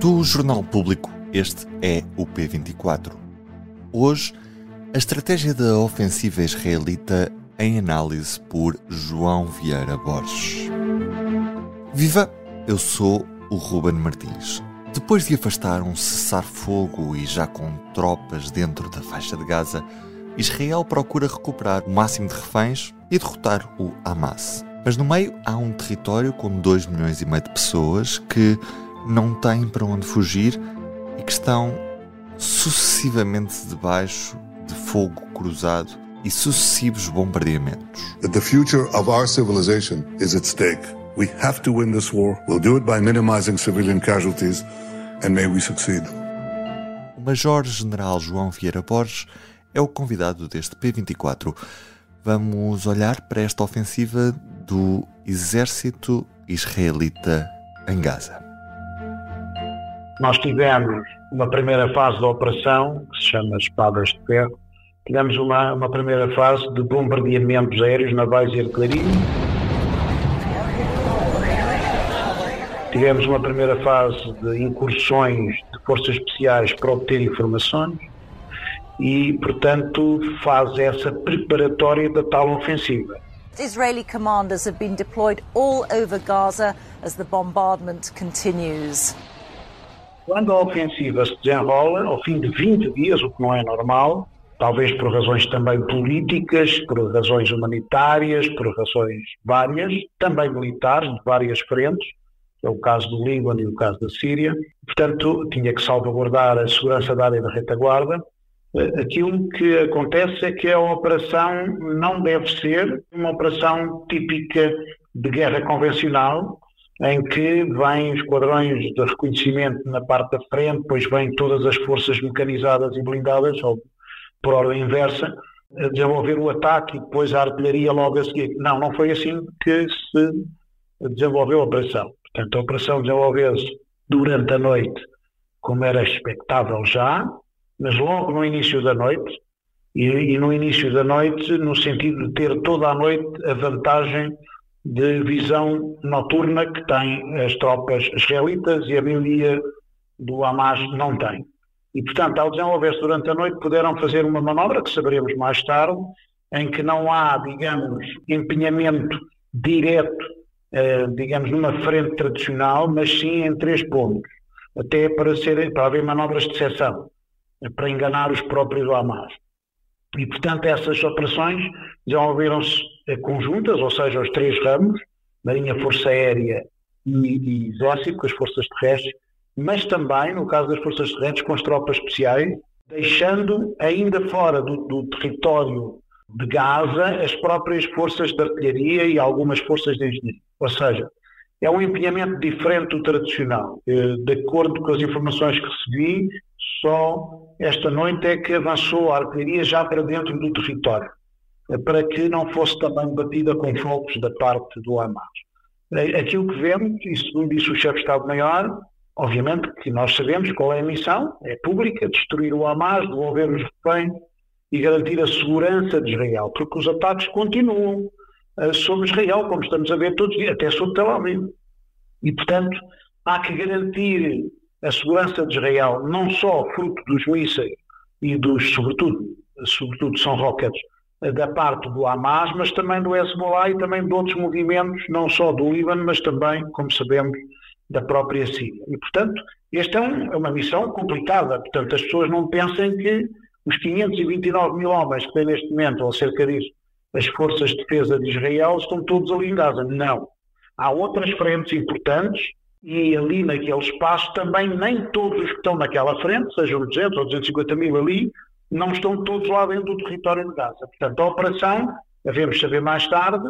Do Jornal Público, este é o P24. Hoje, a estratégia da ofensiva israelita em análise por João Vieira Borges. Viva! Eu sou o Ruben Martins. Depois de afastar um cessar-fogo e já com tropas dentro da faixa de Gaza, Israel procura recuperar o máximo de reféns e derrotar o Hamas. Mas no meio há um território com 2 milhões e meio de pessoas que não têm para onde fugir e que estão sucessivamente debaixo de fogo cruzado e sucessivos bombardeamentos. The future of our civilization is at stake. We have to win this war. We'll do it by minimizing civilian casualties and may we succeed. O Major-General João Vieira Borges é o convidado deste P24. Vamos olhar para esta ofensiva do exército israelita em Gaza. Nós tivemos uma primeira fase da operação, que se chama Espadas de Ferro. Tivemos uma, uma primeira fase de bombardeamentos aéreos, navais e artilharia. Tivemos uma primeira fase de incursões de forças especiais para obter informações e, portanto, faz essa preparatória da tal ofensiva. Israeli commanders have been deployed all over Gaza as the bombardment continues. Quando a ofensiva se desenrola, ao fim de 20 dias, o que não é normal, talvez por razões também políticas, por razões humanitárias, por razões várias, também militares, de várias frentes, é o caso do Líbano e o caso da Síria. Portanto, tinha que salvaguardar a segurança da área da retaguarda. Aquilo que acontece é que a operação não deve ser uma operação típica de guerra convencional, em que vêm esquadrões de reconhecimento na parte da frente, depois vêm todas as forças mecanizadas e blindadas, ou por ordem inversa, a desenvolver o ataque e depois a artilharia logo a seguir. Não, não foi assim que se desenvolveu a operação. Portanto, a operação desenvolveu-se durante a noite, como era expectável já, mas logo no início da noite, e, e no início da noite, no sentido de ter toda a noite a vantagem de visão noturna que têm as tropas israelitas e a maioria do Hamas não tem. E, portanto, ao desenvolver-se durante a noite, puderam fazer uma manobra, que saberemos mais tarde, em que não há, digamos, empenhamento direto, eh, digamos, numa frente tradicional, mas sim em três pontos, até para, ser, para haver manobras de seção, para enganar os próprios Hamas. E, portanto, essas operações desenvolveram-se conjuntas, ou seja, os três ramos, Marinha, Força Aérea e, e Exército, com as forças terrestres, mas também, no caso das forças terrestres, com as tropas especiais, deixando ainda fora do, do território de Gaza as próprias forças de artilharia e algumas forças de engenharia. Ou seja, é um empenhamento diferente do tradicional. Eh, de acordo com as informações que recebi, só esta noite é que avançou a artilharia já para dentro do território, eh, para que não fosse também batida com focos da parte do Hamas. Eh, aquilo que vemos, e segundo disse o chefe de Estado-Maior, obviamente que nós sabemos qual é a missão, é pública, destruir o Hamas, devolver os reféns e garantir a segurança de Israel, porque os ataques continuam uh, sobre Israel, como estamos a ver todos até sobre Tel Aviv. E, portanto, há que garantir a segurança de Israel, não só fruto dos mísseis e dos, sobretudo, sobretudo são rockets, da parte do Hamas, mas também do Hezbollah e também de outros movimentos, não só do Líbano, mas também, como sabemos, da própria Síria. E, portanto, esta é, um, é uma missão complicada. Portanto, as pessoas não pensem que os 529 mil homens que têm neste momento, ou cerca disso, as forças de defesa de Israel, estão todos ali em Gaza. Não. Há outras frentes importantes e ali naquele espaço também nem todos os que estão naquela frente, sejam 200 ou 250 mil ali, não estão todos lá dentro do território de Gaza. Portanto, a operação, devemos saber mais tarde,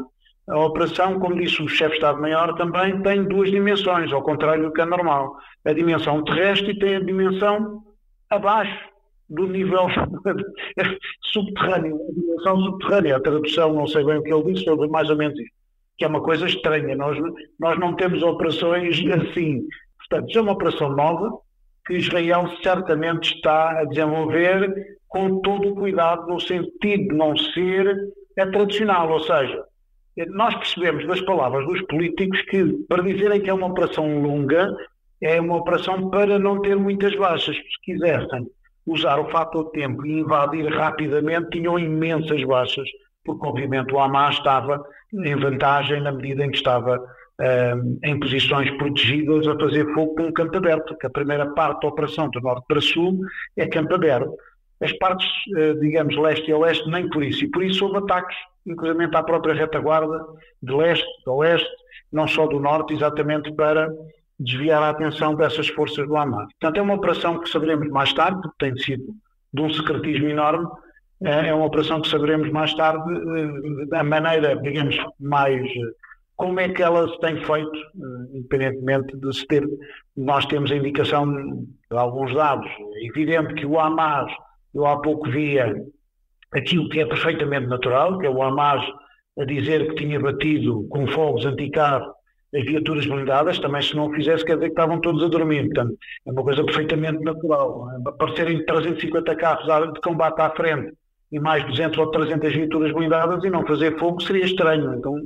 a operação, como disse o chefe de Estado-Maior, também tem duas dimensões, ao contrário do que é normal. A dimensão terrestre e tem a dimensão abaixo do nível subterrâneo. A dimensão subterrânea, a tradução, não sei bem o que ele disse, foi mais ou menos isso que é uma coisa estranha. Nós, nós não temos operações assim. Portanto, isso é uma operação nova que Israel certamente está a desenvolver com todo o cuidado, no sentido de não ser a tradicional. Ou seja, nós percebemos das palavras dos políticos que, para dizerem que é uma operação longa, é uma operação para não ter muitas baixas. Se quisessem usar o fator tempo e invadir rapidamente, tinham imensas baixas, porque obviamente o Hamas estava em vantagem na medida em que estava uh, em posições protegidas a fazer fogo com um campo aberto, que a primeira parte da operação do norte para sul é campo aberto. As partes, uh, digamos, leste e oeste, nem por isso. E por isso houve ataques, inclusive à própria retaguarda, de leste, de oeste, não só do norte, exatamente para desviar a atenção dessas forças do Hamas. Portanto, é uma operação que saberemos mais tarde, porque tem sido de um secretismo enorme, é, é uma operação que saberemos mais tarde eh, da maneira, digamos, mais como é que ela se tem feito, eh, independentemente de se ter, nós temos a indicação de alguns dados. É evidente que o Hamas, eu há pouco via aquilo que é perfeitamente natural, que é o Hamas a dizer que tinha batido com fogos anticarro as viaturas blindadas, também se não o fizesse quer dizer que estavam todos a dormir, portanto é uma coisa perfeitamente natural. Aparecerem 350 carros de combate à frente e mais 200 ou 300 viaturas blindadas e não fazer fogo seria estranho, então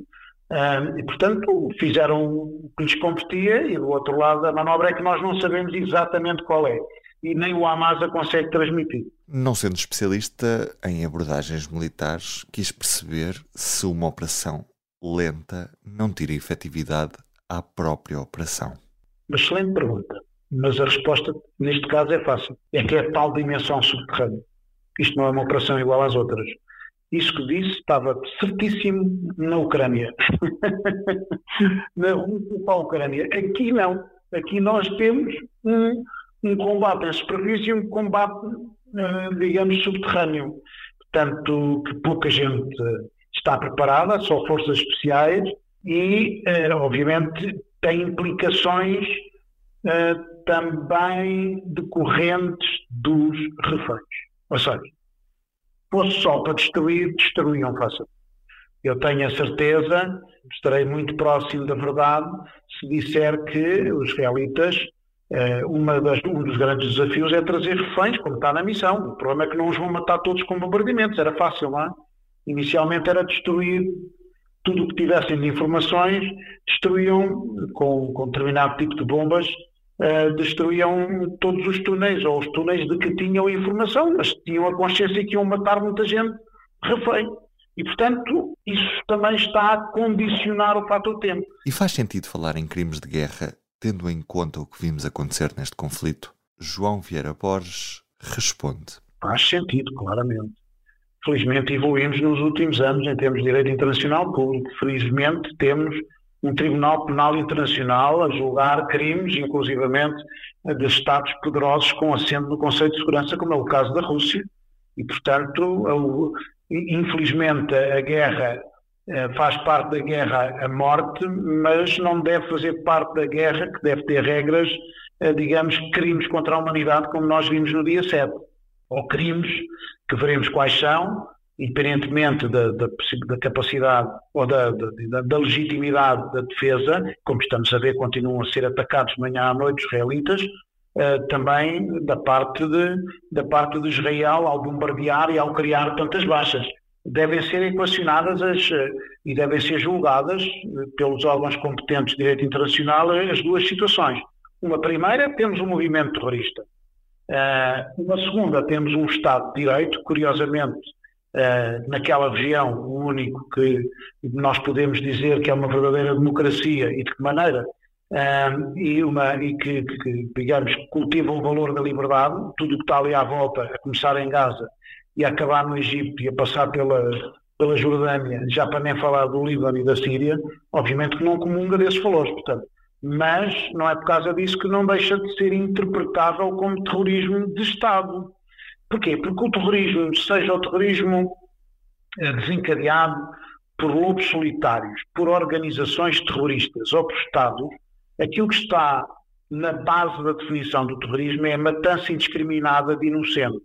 e, portanto, fizeram o que lhes competia e, do outro lado, a manobra é que nós não sabemos exatamente qual é. E nem o Hamas a consegue transmitir. Não sendo especialista em abordagens militares, quis perceber se uma operação lenta não tira efetividade à própria operação. Uma excelente pergunta, mas a resposta neste caso é fácil. É que é tal dimensão subterrânea. Isto não é uma operação igual às outras. Isso que disse estava certíssimo na Ucrânia. Rússia para a Ucrânia. Aqui não. Aqui nós temos um, um combate em superfície e um combate, uh, digamos, subterrâneo. Portanto, que pouca gente está preparada, só forças especiais e, uh, obviamente, tem implicações uh, também decorrentes dos reféns. Ou seja, fosse só para destruir, destruíam fácil. Eu tenho a certeza, estarei muito próximo da verdade, se disser que os israelitas, eh, uma das, um dos grandes desafios é trazer reféns, como está na missão. O problema é que não os vão matar todos com bombardeamentos, era fácil, não é? Inicialmente era destruir tudo o que tivessem de informações, destruíam com, com determinado tipo de bombas uh, destruíam todos os túneis, ou os túneis de que tinham informação, mas tinham a consciência que iam matar muita gente refém. E, portanto, isso também está a condicionar o fator tempo. E faz sentido falar em crimes de guerra, tendo em conta o que vimos acontecer neste conflito? João Vieira Borges responde. Faz sentido, claramente. Felizmente evoluímos nos últimos anos em termos de direito internacional público. Felizmente temos um Tribunal Penal Internacional a julgar crimes, inclusivamente de Estados poderosos com assento no Conselho de Segurança, como é o caso da Rússia. E, portanto, infelizmente, a guerra eh, faz parte da guerra a morte, mas não deve fazer parte da guerra, que deve ter regras, eh, digamos, crimes contra a humanidade, como nós vimos no dia 7. Ou crimes que veremos quais são, independentemente da, da, da capacidade ou da, da, da, legitimidade da defesa, como estamos a ver, continuam a ser atacados de manhã à noite israelitas, uh, também da parte, de, da parte de Israel ao bombardear e ao criar tantas baixas. Devem ser equacionadas as, uh, e devem ser julgadas uh, pelos órgãos competentes de direito internacional as duas situações. Uma primeira, temos um movimento terrorista. uma segunda, temos um Estado de Direito, curiosamente, uh, naquela região, o único que nós podemos dizer que é uma verdadeira democracia e de que maneira, uh, e, uma, e que, que, digamos, cultiva o valor da liberdade, tudo o que está ali à volta, a começar em Gaza e a acabar no Egito e a passar pela, pela Jordânia, já para nem falar do Líbano e da Síria, obviamente que não comunga desses valores, portanto. Mas não é por causa disso que não deixa de ser interpretável como terrorismo de Estado. Porquê? Porque o terrorismo, seja o terrorismo eh, desencadeado por lobos solitários, por organizações terroristas ou por Estados, aquilo que está na base da definição do terrorismo é a matança indiscriminada de inocentes.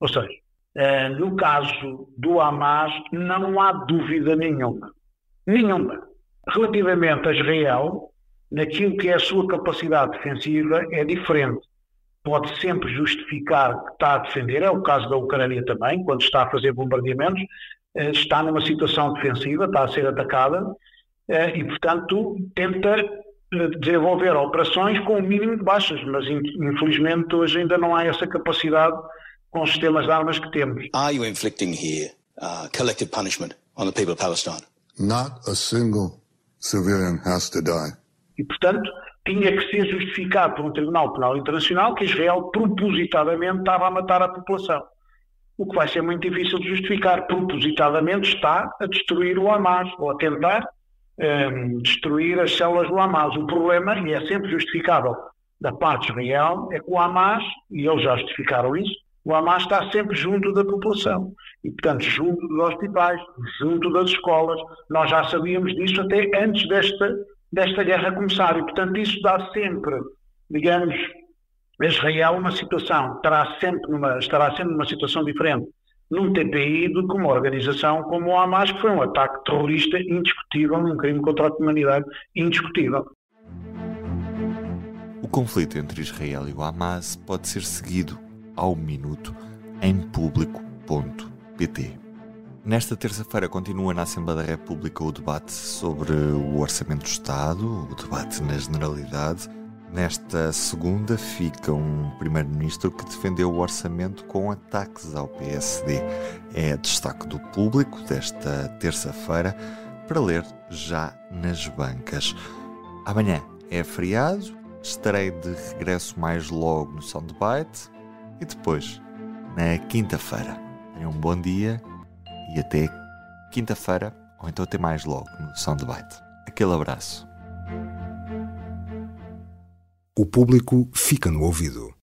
Ou seja, eh, no caso do Hamas, não há dúvida nenhuma. Nenhuma. Relativamente a Israel, naquilo que é a sua capacidade defensiva, é diferente pode sempre justificar que está a defender, é o caso da Ucrânia também, quando está a fazer bombardeamentos, eh, está numa situação defensiva, está a ser atacada eh, e, portanto, tenta desenvolver operações com o mínimo de baixas, mas infelizmente hoje ainda não há essa capacidade com os sistemas de armas que temos. Are you inflicting here uh, collective punishment on the people of Palestine? Not a single civilian has to die. E portanto, tinha que ser justificado por um Tribunal Penal Internacional que Israel propositadamente estava a matar a população. O que vai ser muito difícil de justificar. Propositadamente está a destruir o Hamas ou a tentar um, ehm, destruir as células do Hamas. O problema, e é sempre justificável da parte de Israel, é que o Hamas, e eles já justificaram isso, o Hamas está sempre junto da população. E, portanto, junto dos hospitais, junto das escolas. Nós já sabíamos disso até antes desta, desta guerra começar. E, portanto, isso dá sempre, digamos, Israel uma situação, estará sempre numa, estará sempre numa situação diferente num TPI do que uma organização como o Hamas, que foi um ataque terrorista indiscutível, um crime contra a humanidade indiscutível. O conflito entre Israel e o Hamas pode ser seguido ao minuto em público.pt. Nesta terça-feira continua na Assembleia da República o debate sobre o Orçamento do Estado, o debate na generalidade Nesta segunda fica um primeiro-ministro que defendeu o orçamento com ataques ao PSD. É destaque do público desta terça-feira para ler já nas bancas. Amanhã é feriado, estarei de regresso mais logo no Soundbite e depois na quinta-feira. Tenham um bom dia e até quinta-feira ou então até mais logo no Soundbite. Aquele abraço. O público fica no ouvido.